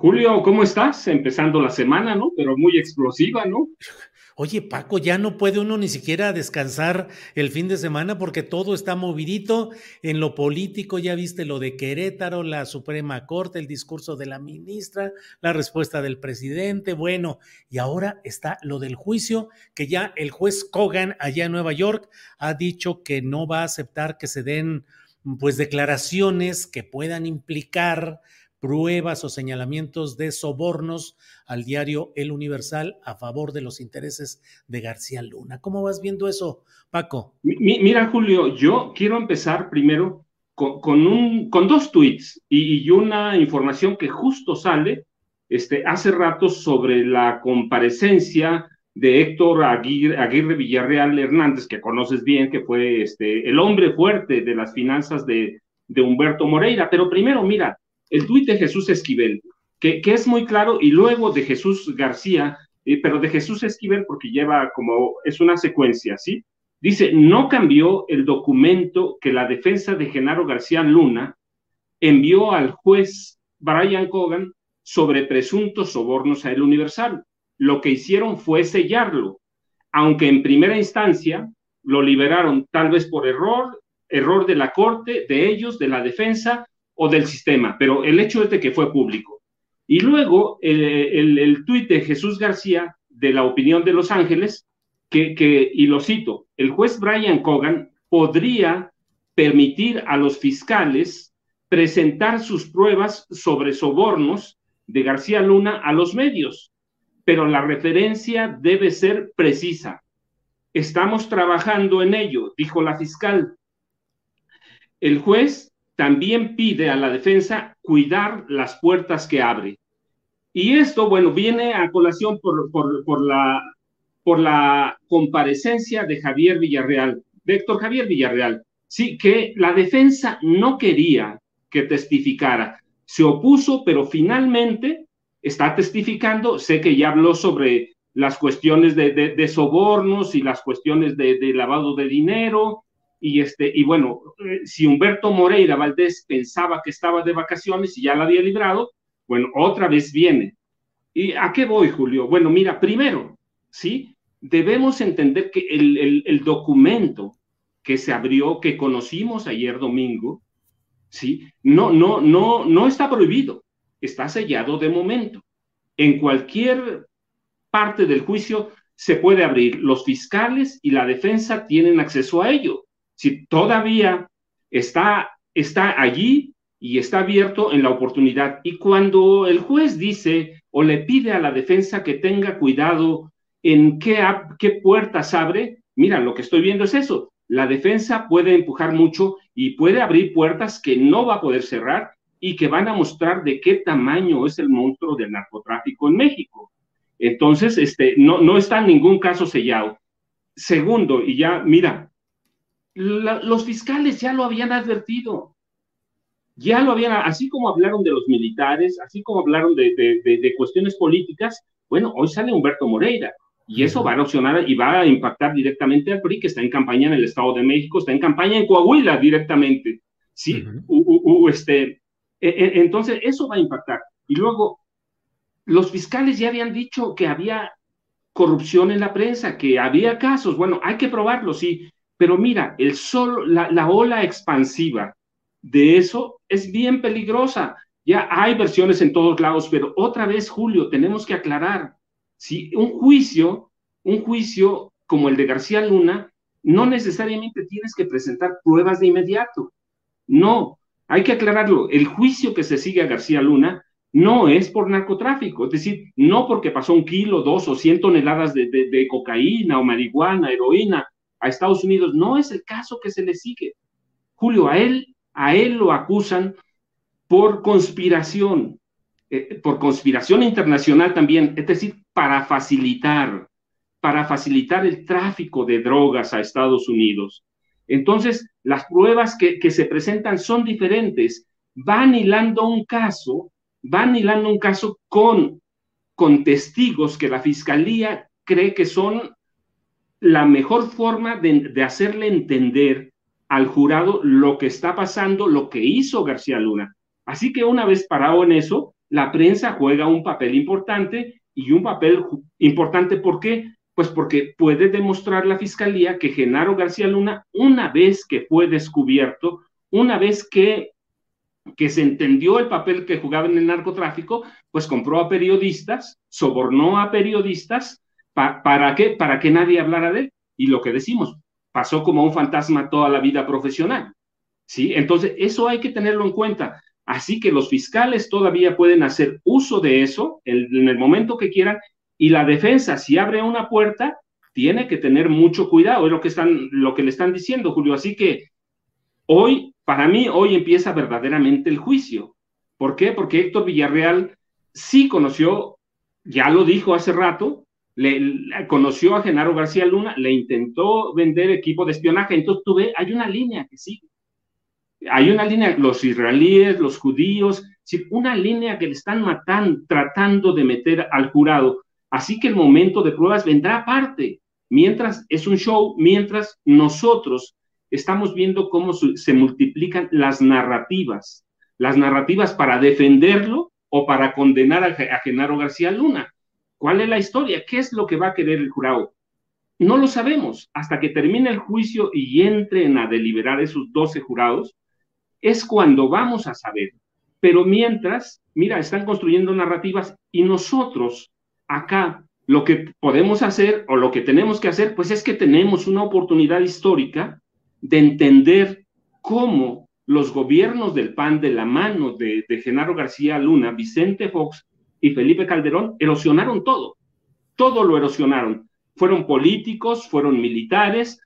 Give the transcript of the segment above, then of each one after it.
Julio, ¿cómo estás? Empezando la semana, ¿no? Pero muy explosiva, ¿no? Oye, Paco, ya no puede uno ni siquiera descansar el fin de semana porque todo está movidito en lo político. Ya viste lo de Querétaro, la Suprema Corte, el discurso de la ministra, la respuesta del presidente. Bueno, y ahora está lo del juicio que ya el juez Kogan allá en Nueva York ha dicho que no va a aceptar que se den pues declaraciones que puedan implicar pruebas o señalamientos de sobornos al diario El Universal a favor de los intereses de García Luna. ¿Cómo vas viendo eso, Paco? mira, Julio, yo quiero empezar primero con, un, con dos tweets y, una información que justo sale este, hace rato sobre la comparecencia de Héctor Aguirre, Villarreal Hernández, que conoces bien, que fue este, el hombre fuerte de las finanzas de, de Humberto Moreira. Pero primero, mira, el tuit de Jesús Esquivel, que, es muy claro, y luego de Jesús García, eh, pero de Jesús Esquivel porque lleva como, es una secuencia, ¿sí? Dice, no cambió el documento que la defensa de Genaro García Luna envió al juez Brian Cogan sobre presuntos sobornos a El Universal. Lo que hicieron fue sellarlo, aunque en primera instancia lo liberaron tal vez por error, error de la corte, de ellos, de la defensa, o del sistema, pero el hecho es de que fue público. Y luego el, el de Jesús García de la opinión de Los Ángeles, que, que, y lo cito, el juez Brian Cogan podría permitir a los fiscales presentar sus pruebas sobre sobornos de García Luna a los medios, pero la referencia debe ser precisa. Estamos trabajando en ello, dijo la fiscal. El juez también pide a la defensa cuidar las puertas que abre. Y esto, bueno, viene a colación por, por, la, por la comparecencia de Javier Villarreal, de Héctor Javier Villarreal. Sí, que la defensa no quería que testificara. Se opuso, pero finalmente está testificando. Sé que ya habló sobre las cuestiones de, sobornos y las cuestiones de lavado de dinero y, este, y bueno, eh, si Humberto Moreira Valdés pensaba que estaba de vacaciones y ya la había librado, bueno, otra vez viene. ¿Y a qué voy, Julio? Bueno, mira, primero, ¿sí? Debemos entender que el, el, documento que se abrió, que conocimos ayer domingo, ¿sí? No, no, no, no está prohibido, está sellado de momento. En cualquier parte del juicio se puede abrir. Los fiscales y la defensa tienen acceso a ello si todavía está, está allí y está abierto en la oportunidad. Y cuando el juez dice o le pide a la defensa que tenga cuidado en qué, qué puertas abre, mira, lo que estoy viendo es eso. La defensa puede empujar mucho y puede abrir puertas que no va a poder cerrar y que van a mostrar de qué tamaño es el monstruo del narcotráfico en México. Entonces, este, no, no está en ningún caso sellado. Segundo, y ya, mira, los fiscales ya lo habían advertido. Ya lo habían, así como hablaron de los militares, así como hablaron de, cuestiones políticas, bueno, hoy sale Humberto Moreira y eso va a erosionar y va a impactar directamente al PRI, que está en campaña en el Estado de México, está en campaña en Coahuila directamente. Sí, este, e, e, entonces eso va a impactar. Y luego, los fiscales ya habían dicho que había corrupción en la prensa, que había casos. Bueno, hay que probarlo, sí. Pero mira, el solo, la, la ola expansiva de eso es bien peligrosa. Ya hay versiones en todos lados, pero otra vez, Julio, tenemos que aclarar. Si un juicio, un juicio como el de García Luna, no necesariamente tienes que presentar pruebas de inmediato. No, hay que aclararlo. El juicio que se sigue a García Luna no es por narcotráfico, es decir, no porque pasó un kilo, dos o cien toneladas de, de, cocaína o marihuana, heroína a Estados Unidos, no es el caso que se le sigue. Julio, a él, a él lo acusan por conspiración, eh, por conspiración internacional también, es decir, para facilitar, para facilitar el tráfico de drogas a Estados Unidos. Entonces, las pruebas que, que se presentan son diferentes, van hilando un caso van hilando un caso con, con testigos que la fiscalía cree que son la mejor forma de, hacerle entender al jurado lo que está pasando, lo que hizo García Luna. Así que una vez parado en eso, la prensa juega un papel importante y un papel importante, ¿por qué? Pues porque puede demostrar la fiscalía que Genaro García Luna, una vez que fue descubierto, una vez que que se entendió el papel que jugaba en el narcotráfico, pues compró a periodistas, sobornó a periodistas, ¿para qué? Para que nadie hablara de él. Y lo que decimos, pasó como un fantasma toda la vida profesional. ¿Sí? Entonces, eso hay que tenerlo en cuenta. Así que los fiscales todavía pueden hacer uso de eso en, el momento que quieran y la defensa, si abre una puerta, tiene que tener mucho cuidado, es lo que, están, lo que le están diciendo, Julio. Así que hoy para mí hoy empieza verdaderamente el juicio. ¿Por qué? Porque Héctor Villarreal sí conoció, ya lo dijo hace rato, le, conoció a Genaro García Luna, le intentó vender equipo de espionaje, entonces tú ves, hay una línea que sigue. Hay una línea, los israelíes, los judíos, una línea que le están matando, tratando de meter al jurado. Así que el momento de pruebas vendrá aparte, mientras es un show, mientras nosotros estamos viendo cómo se multiplican las narrativas, las narrativas para defenderlo o para condenar a, Genaro García Luna. ¿Cuál es la historia? ¿Qué es lo que va a querer el jurado? No lo sabemos. Hasta que termine el juicio y entren a deliberar esos 12 jurados, es cuando vamos a saber. Pero mientras, mira, están construyendo narrativas y nosotros acá lo que podemos hacer o lo que tenemos que hacer, pues es que tenemos una oportunidad histórica de entender cómo los gobiernos del PAN de la mano de, Genaro García Luna, Vicente Fox y Felipe Calderón erosionaron todo. Todo lo erosionaron. Fueron políticos, fueron militares,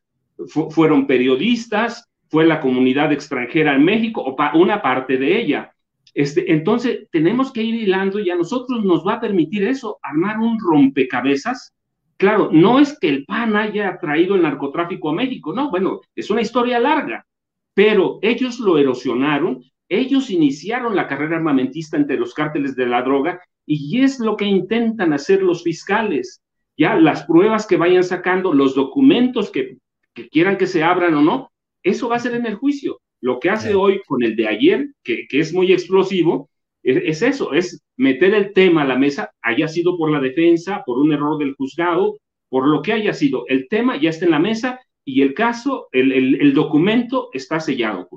fueron periodistas, fue la comunidad extranjera en México, o una parte de ella. Este, entonces, tenemos que ir hilando y a nosotros nos va a permitir eso, armar un rompecabezas Claro, no es que el PAN haya traído el narcotráfico a México, no, bueno, es una historia larga, pero ellos lo erosionaron, ellos iniciaron la carrera armamentista entre los cárteles de la droga y es lo que intentan hacer los fiscales. Ya las pruebas que vayan sacando, los documentos que, quieran que se abran o no, eso va a ser en el juicio. Lo que hace hoy con el de ayer, que, que es muy explosivo, es, eso, es meter el tema a la mesa, haya sido por la defensa, por un error del juzgado, por lo que haya sido. El tema ya está en la mesa y el caso, el, el, documento está sellado,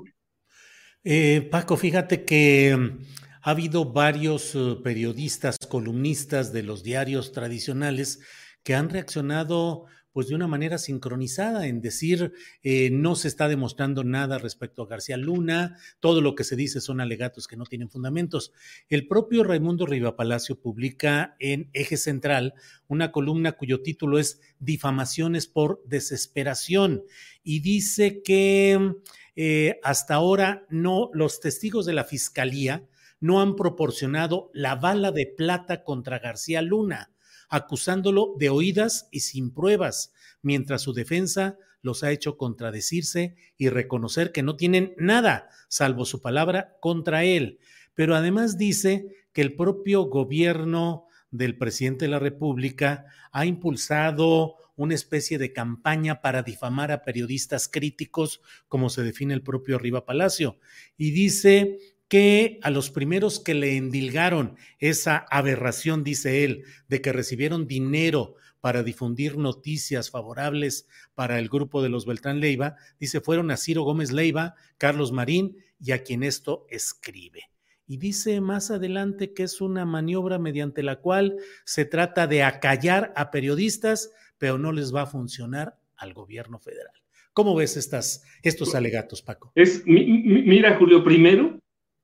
eh, Paco, fíjate que mm, ha habido varios eh, periodistas, columnistas de los diarios tradicionales que han reaccionado pues de una manera sincronizada en decir eh, no se está demostrando nada respecto a García Luna, todo lo que se dice son alegatos que no tienen fundamentos. El propio Raimundo Riva Palacio publica en Eje Central una columna cuyo título es Difamaciones por desesperación y dice que eh, hasta ahora no los testigos de la fiscalía no han proporcionado la bala de plata contra García Luna acusándolo de oídas y sin pruebas, mientras su defensa los ha hecho contradecirse y reconocer que no tienen nada, salvo su palabra, contra él. Pero además dice que el propio gobierno del presidente de la República ha impulsado una especie de campaña para difamar a periodistas críticos, como se define el propio Riva Palacio, y dice que a los primeros que le endilgaron esa aberración, dice él, de que recibieron dinero para difundir noticias favorables para el grupo de los Beltrán Leiva, dice, fueron a Ciro Gómez Leiva, Carlos Marín y a quien esto escribe. Y dice más adelante que es una maniobra mediante la cual se trata de acallar a periodistas, pero no les va a funcionar al gobierno federal. ¿Cómo ves estas, estos alegatos, Paco? Es, mira, Julio, primero,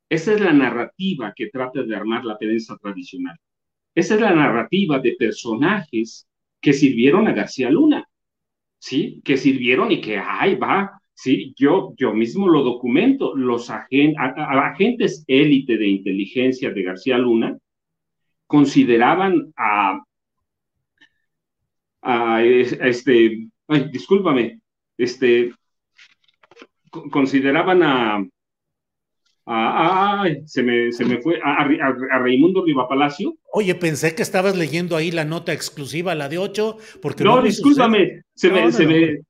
esa es la narrativa que trata de armar la prensa tradicional. Esa es la narrativa de personajes que sirvieron a García Luna, ¿sí? Que sirvieron y que, ay, va, sí, yo, yo mismo lo documento, los agentes élite de inteligencia de García Luna consideraban a, a, este, ay, discúlpame, este, consideraban a, Ay, se me, se me fue a, a, Raimundo Riva Palacio. Oye, pensé que estabas leyendo ahí la nota exclusiva, la de 8, porque... No, discúlpame, se me, se me,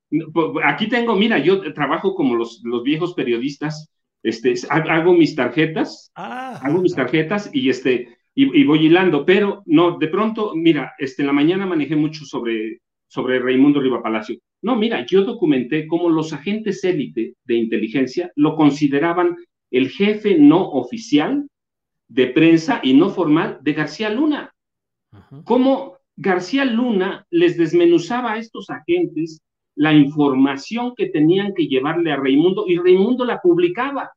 aquí tengo, mira, yo trabajo como los, los viejos periodistas, este, hago mis tarjetas, ah, hago mis tarjetas y este, y, voy hilando, pero no, de pronto, mira, este, en la mañana manejé mucho sobre, sobre Raimundo Riva Palacio. No, mira, yo documenté cómo los agentes élite de inteligencia lo consideraban el jefe no oficial de prensa y no formal de García Luna. Cómo García Luna les desmenuzaba a estos agentes la información que tenían que llevarle a Raimundo y Raimundo la publicaba.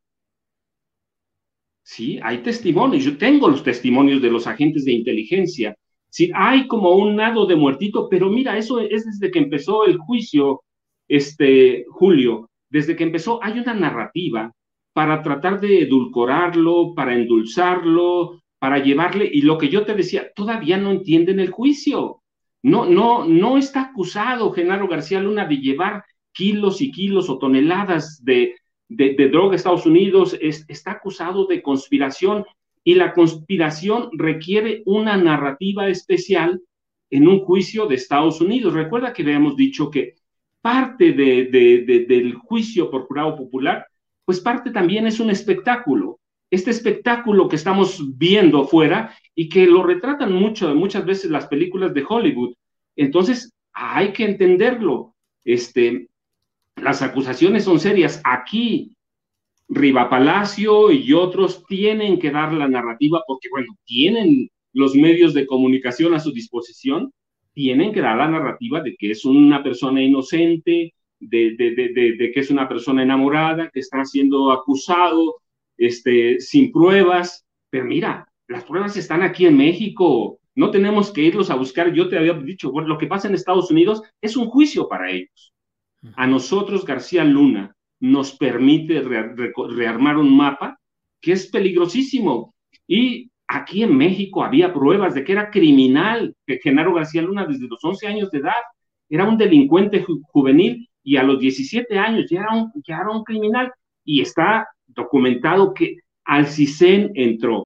Sí, hay testimonios, yo tengo los testimonios de los agentes de inteligencia. Sí, hay como un nado de muertito, pero mira, eso es desde que empezó el juicio, este, Julio, desde que empezó, hay una narrativa para tratar de edulcorarlo, para endulzarlo, para llevarle, y lo que yo te decía, todavía no entienden el juicio. No, no, no está acusado Genaro García Luna de llevar kilos y kilos o toneladas de, de, droga a Estados Unidos, está acusado de conspiración y la conspiración requiere una narrativa especial en un juicio de Estados Unidos. Recuerda que habíamos dicho que parte de, del juicio por jurado popular pues parte también es un espectáculo. Este espectáculo que estamos viendo afuera y que lo retratan mucho, muchas veces las películas de Hollywood. Entonces, hay que entenderlo. Este, las acusaciones son serias. Aquí, Riva Palacio y otros tienen que dar la narrativa porque, bueno, tienen los medios de comunicación a su disposición, tienen que dar la narrativa de que es una persona inocente, de, que es una persona enamorada, que está siendo acusado este, sin pruebas. Pero mira, las pruebas están aquí en México. No tenemos que irlos a buscar. Yo te había dicho, bueno, lo que pasa en Estados Unidos es un juicio para ellos. A nosotros, García Luna, nos permite rearmar un mapa que es peligrosísimo. Y aquí en México había pruebas de que era criminal que Genaro García Luna desde los 11 años de edad era un delincuente juvenil y a los 17 años ya era un, ya era un criminal y está documentado que al CISEN entró.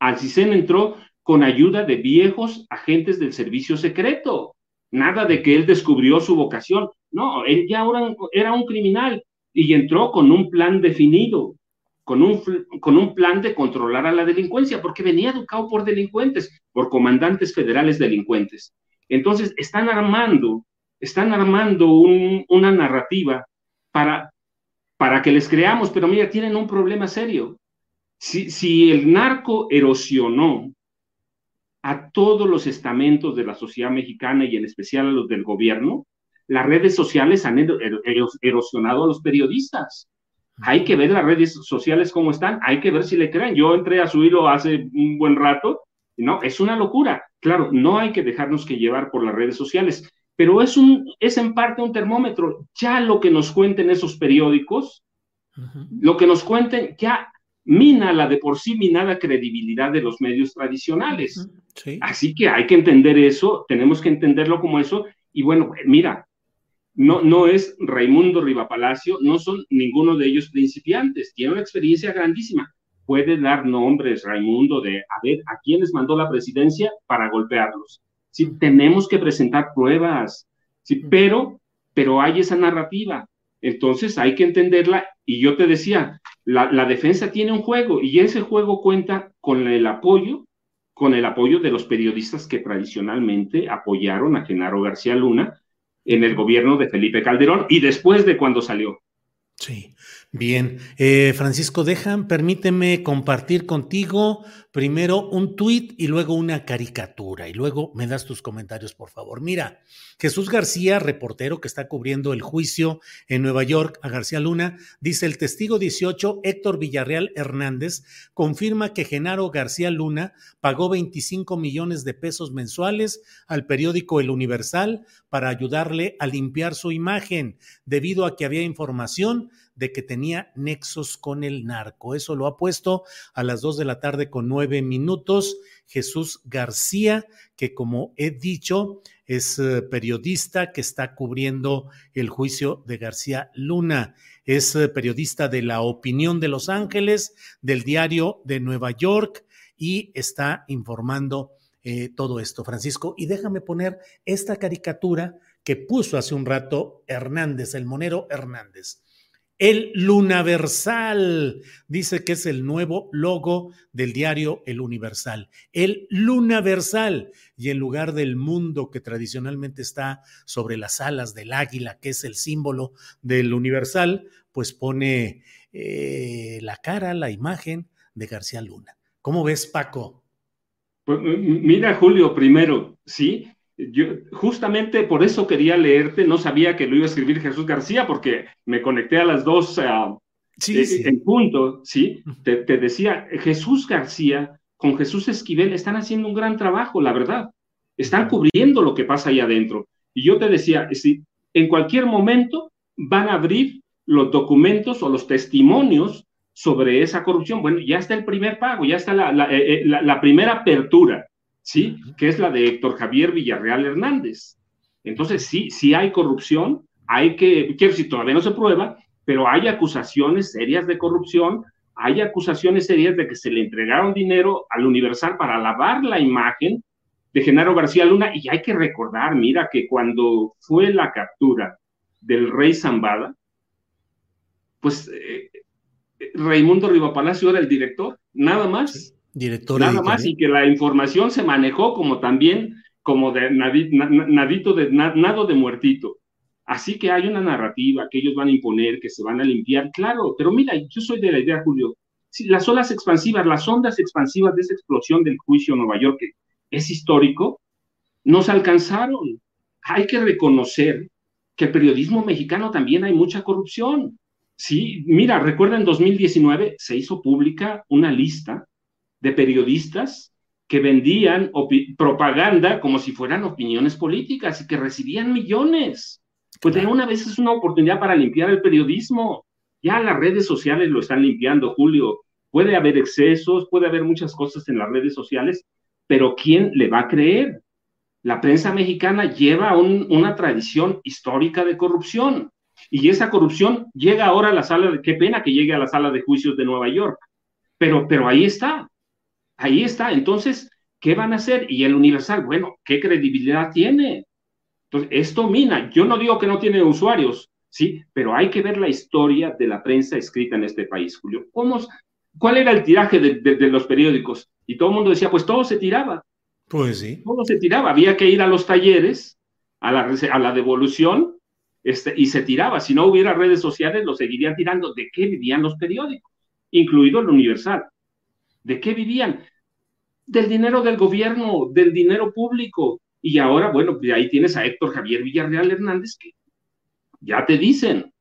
Al CISEN entró con ayuda de viejos agentes del servicio secreto. Nada de que él descubrió su vocación. No, él ya era, un criminal y entró con un plan definido, con un, con un plan de controlar a la delincuencia, porque venía educado por delincuentes, por comandantes federales delincuentes. Entonces, están armando están armando una narrativa para, para que les creamos, pero mira, tienen un problema serio. Si, si el narco erosionó a todos los estamentos de la sociedad mexicana y en especial a los del gobierno, las redes sociales han erosionado a los periodistas. Hay que ver las redes sociales cómo están, hay que ver si le creen. Yo entré a su hilo hace un buen rato, no, es una locura. Claro, no hay que dejarnos que llevar por las redes sociales, pero es, un, es en parte un termómetro. Ya lo que nos cuenten esos periódicos, lo que nos cuenten ya mina la de por sí minada credibilidad de los medios tradicionales. Así que hay que entender eso, tenemos que entenderlo como eso. Y bueno, mira, no, no es Raimundo Rivapalacio, no son ninguno de ellos principiantes, tiene una experiencia grandísima. Puede dar nombres, Raimundo, de a ver a quiénes mandó la presidencia para golpearlos. Sí, tenemos que presentar pruebas, sí, pero, pero hay esa narrativa. Entonces hay que entenderla. Y yo te decía, la, defensa tiene un juego y ese juego cuenta con el apoyo, con el apoyo de los periodistas que tradicionalmente apoyaron a Genaro García Luna en el gobierno de Felipe Calderón y después de cuando salió. Sí, bien. Eh, Francisco, dejan, permíteme compartir contigo primero un tuit y luego una caricatura y luego me das tus comentarios, por favor. Mira, Jesús García, reportero que está cubriendo el juicio en Nueva York a García Luna, dice el testigo 18, Héctor Villarreal Hernández, confirma que Genaro García Luna pagó 25 millones de pesos mensuales al periódico El Universal para ayudarle a limpiar su imagen, debido a que había información de que tenía nexos con el narco. Eso lo ha puesto a las dos de la tarde con nueve minutos Jesús García, que como he dicho, es eh, periodista que está cubriendo el juicio de García Luna. Es eh, periodista de La Opinión de Los Ángeles, del diario de Nueva York y está informando eh, todo esto, Francisco. Y déjame poner esta caricatura que puso hace un rato Hernández, el monero Hernández. El Lunaversal dice que es el nuevo logo del diario El Universal. El Lunaversal. Y en lugar del mundo que tradicionalmente está sobre las alas del águila, que es el símbolo del Universal, pues pone eh, la cara, la imagen de García Luna. ¿Cómo ves, Paco? Pues, mira, Julio, primero, sí, yo justamente por eso quería leerte, no sabía que lo iba a escribir Jesús García, porque me conecté a las dos uh, en punto, ¿sí? Te, te, decía, Jesús García con Jesús Esquivel están haciendo un gran trabajo, la verdad. Están cubriendo lo que pasa ahí adentro. Y yo te decía, si en cualquier momento van a abrir los documentos o los testimonios sobre esa corrupción. Bueno, ya está el primer pago, ya está la, la, eh, la, la primera apertura. ¿Sí? Que es la de Héctor Javier Villarreal Hernández. Entonces, sí, sí hay corrupción, hay que, quiero decir, todavía no se prueba, pero hay acusaciones serias de corrupción, hay acusaciones serias de que se le entregaron dinero al Universal para lavar la imagen de Genaro García Luna, y hay que recordar, mira, que cuando fue la captura del rey Zambada, pues eh, Raimundo Rivapalacio era el director, nada más. Director Nada más y que la información se manejó como también, como de nadito de nado de muertito. Así que hay una narrativa que ellos van a imponer, que se van a limpiar, claro, pero mira, yo soy de la idea, Julio, si las olas expansivas, las ondas expansivas de esa explosión del juicio en Nueva York, que es histórico, nos alcanzaron. Hay que reconocer que el periodismo mexicano también hay mucha corrupción. Sí, mira, recuerda en 2019 se hizo pública una lista de periodistas que vendían propaganda como si fueran opiniones políticas y que recibían millones. Pues de una vez es una oportunidad para limpiar el periodismo. Ya las redes sociales lo están limpiando, Julio. Puede haber excesos, puede haber muchas cosas en las redes sociales, pero ¿quién le va a creer? La prensa mexicana lleva una tradición histórica de corrupción y esa corrupción llega ahora a la sala de, qué pena que llegue a la sala de juicios de Nueva York, pero, pero ahí está. Ahí está. Entonces, ¿qué van a hacer? Y el Universal, bueno, ¿qué credibilidad tiene? Entonces, esto mina. Yo no digo que no tiene usuarios, ¿sí? Pero hay que ver la historia de la prensa escrita en este país, Julio. ¿Cómo, ¿Cuál era el tiraje de, los periódicos? Y todo el mundo decía, pues todo se tiraba. Pues sí. Todo se tiraba. Había que ir a los talleres a la, a la devolución este, y se tiraba. Si no hubiera redes sociales, lo seguirían tirando. ¿De qué vivían los periódicos? Incluido el Universal. ¿De qué vivían? Del dinero del gobierno, del dinero público. Y ahora, bueno, de ahí tienes a Héctor Javier Villarreal Hernández que ya te dicen,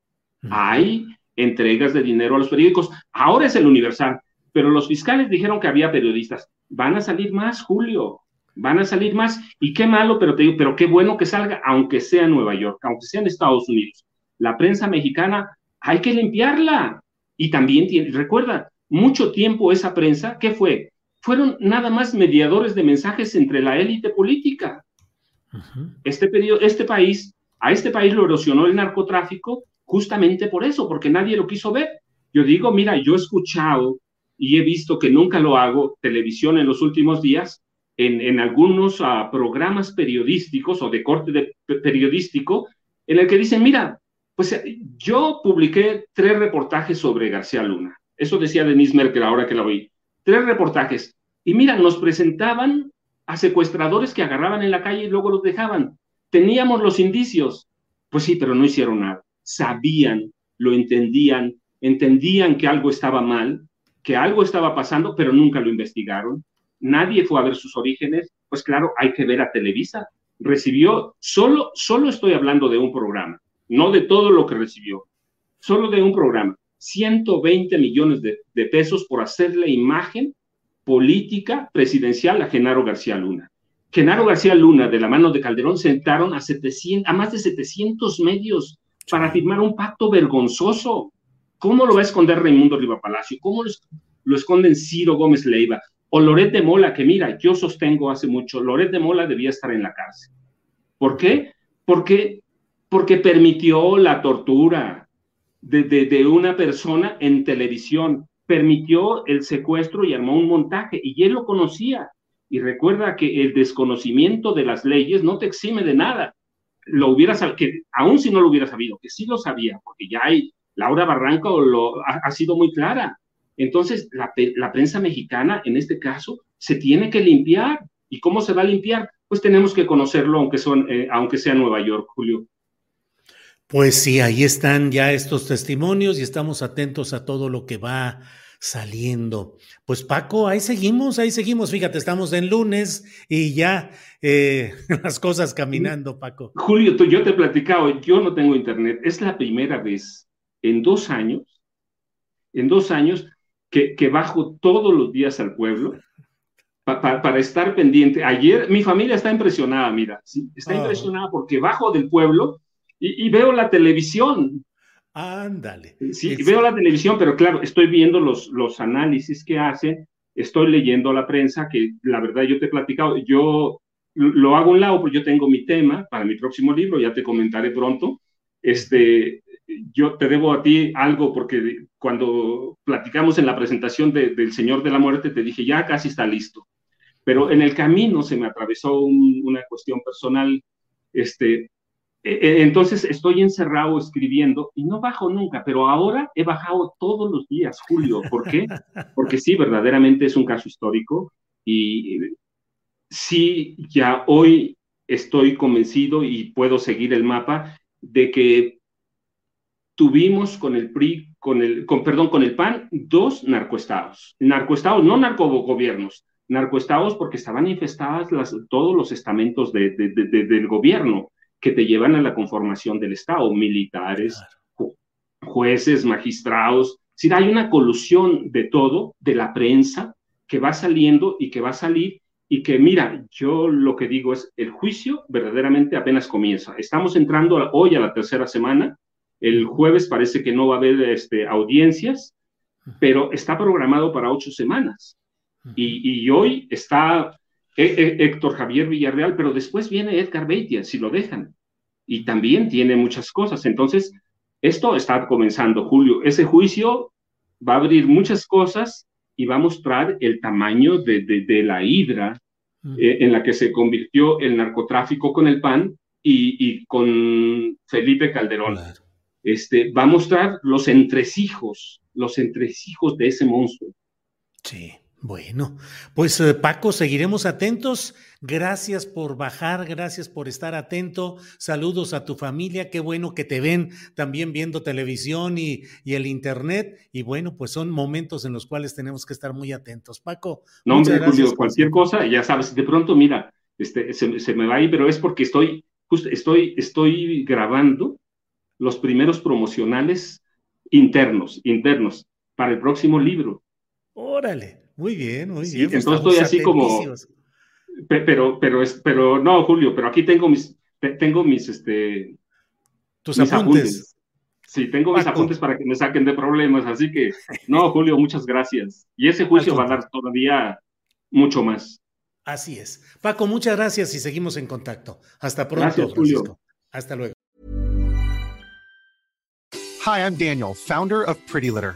hay entregas de dinero a los periódicos. Ahora es el Universal, pero los fiscales dijeron que había periodistas. Van a salir más, Julio, van a salir más. Y qué malo, pero te digo, pero qué bueno que salga, aunque sea en Nueva York, aunque sea en Estados Unidos. La prensa mexicana hay que limpiarla. Y también tiene, recuerda, mucho tiempo esa prensa, ¿qué fue? Fueron nada más mediadores de mensajes entre la élite política. este, periodo, este país, a este país lo erosionó el narcotráfico justamente por eso, porque nadie lo quiso ver. Yo digo, mira, yo he escuchado y he visto que nunca lo hago, televisión en los últimos días, en, en algunos uh, programas periodísticos o de corte de, periodístico, en el que dicen, mira, pues yo publiqué tres reportajes sobre García Luna. Eso decía Denise Merkel ahora que la oí. Tres reportajes. Y mira, nos presentaban a secuestradores que agarraban en la calle y luego los dejaban. Teníamos los indicios. Pues sí, pero no hicieron nada sabían, lo entendían, entendían que algo estaba mal, que algo estaba pasando, pero nunca lo investigaron. Nadie fue a ver sus orígenes. Pues claro, hay que ver a Televisa. Recibió, solo, solo estoy hablando de un programa, no de todo lo que recibió, solo de un programa. 120 millones de, pesos por hacerle imagen política presidencial a Genaro García Luna. Genaro García Luna, de la mano de Calderón, sentaron a, 700, a más de 700 medios para firmar un pacto vergonzoso. ¿Cómo lo va a esconder Raimundo Riva Palacio? ¿Cómo lo, esconden Ciro Gómez Leiva? O Loret de Mola, que mira, yo sostengo hace mucho, Loret de Mola debía estar en la cárcel. ¿Por qué? Porque, porque permitió la tortura de, de una persona en televisión, permitió el secuestro y armó un montaje, y él lo conocía. Y recuerda que el desconocimiento de las leyes no te exime de nada lo hubiera sabido, que aún si no lo hubiera sabido, que sí lo sabía, porque ya hay, Laura Barranco lo, ha, sido muy clara. Entonces, la, la, prensa mexicana, en este caso, se tiene que limpiar. ¿Y cómo se va a limpiar? Pues tenemos que conocerlo, aunque, son, eh, aunque sea Nueva York, Julio. Pues sí, ahí están ya estos testimonios y estamos atentos a todo lo que va saliendo. Pues Paco, ahí seguimos, ahí seguimos. Fíjate, estamos en lunes y ya eh, las cosas caminando, Paco. Julio, tú, yo te he platicado, yo no tengo internet. Es la primera vez en dos años, en dos años, que, que bajo todos los días al pueblo para estar pendiente. Ayer mi familia está impresionada, mira, ¿sí? está ah. impresionada porque bajo del pueblo y, y, veo la televisión. Ándale. Sí, veo la televisión, pero claro, estoy viendo los, los análisis que hacen, estoy leyendo la prensa, que la verdad yo te he platicado, yo lo hago a un lado, porque yo tengo mi tema para mi próximo libro, ya te comentaré pronto. Este, yo te debo a ti algo porque cuando platicamos en la presentación del Señor de la Muerte, te dije, ya casi está listo. Pero en el camino se me atravesó una cuestión personal, este, entonces estoy encerrado escribiendo y no bajo nunca, pero ahora he bajado todos los días, Julio. ¿Por qué? Porque sí, verdaderamente es un caso histórico y sí, ya hoy estoy convencido y puedo seguir el mapa de que tuvimos con el PRI, con el, con, perdón, con el PAN, dos narcoestados. Narcoestados, no narcogobiernos, narcoestados porque estaban infestadas las, todos los estamentos de, del gobierno que te llevan a la conformación del Estado, militares, jueces, magistrados. Si hay una colusión de todo, de la prensa, que va saliendo y que va a salir y que mira, yo lo que digo es, el juicio verdaderamente apenas comienza. Estamos entrando hoy a la tercera semana, el jueves parece que no va a haber este, audiencias, pero está programado para ocho semanas. Y, y hoy está Héctor Javier Villarreal, pero después viene Edgar Beitia, si lo dejan. Y también tiene muchas cosas. Entonces, esto está comenzando, Julio. Ese juicio va a abrir muchas cosas y va a mostrar el tamaño de, de, la hidra eh, en la que se convirtió el narcotráfico con el PAN y, con Felipe Calderón. Este, va a mostrar los entresijos, los entresijos de ese monstruo. Sí. Bueno, pues eh, Paco, seguiremos atentos. Gracias por bajar, gracias por estar atento. Saludos a tu familia, qué bueno que te ven también viendo televisión y, y el internet. Y bueno, pues son momentos en los cuales tenemos que estar muy atentos. Paco. No, hombre, Julio, cualquier cosa, ya sabes, de pronto, mira, este, se, se me va ahí, pero es porque estoy, justo estoy, estoy grabando los primeros promocionales internos, internos, para el próximo libro. Órale. Muy bien, muy bien. Entonces estoy así como. Pero, pero, es, pero no, Julio, pero aquí tengo mis, tengo mis, este. Tus apuntes. Sí, tengo mis apuntes para que me saquen de problemas, así que, no, Julio, muchas gracias. Y ese juicio va a dar todavía mucho más. Así es. Paco, muchas gracias y seguimos en contacto. Hasta pronto, gracias, Julio. Hasta luego. Hi, I'm Daniel, founder of Pretty Litter.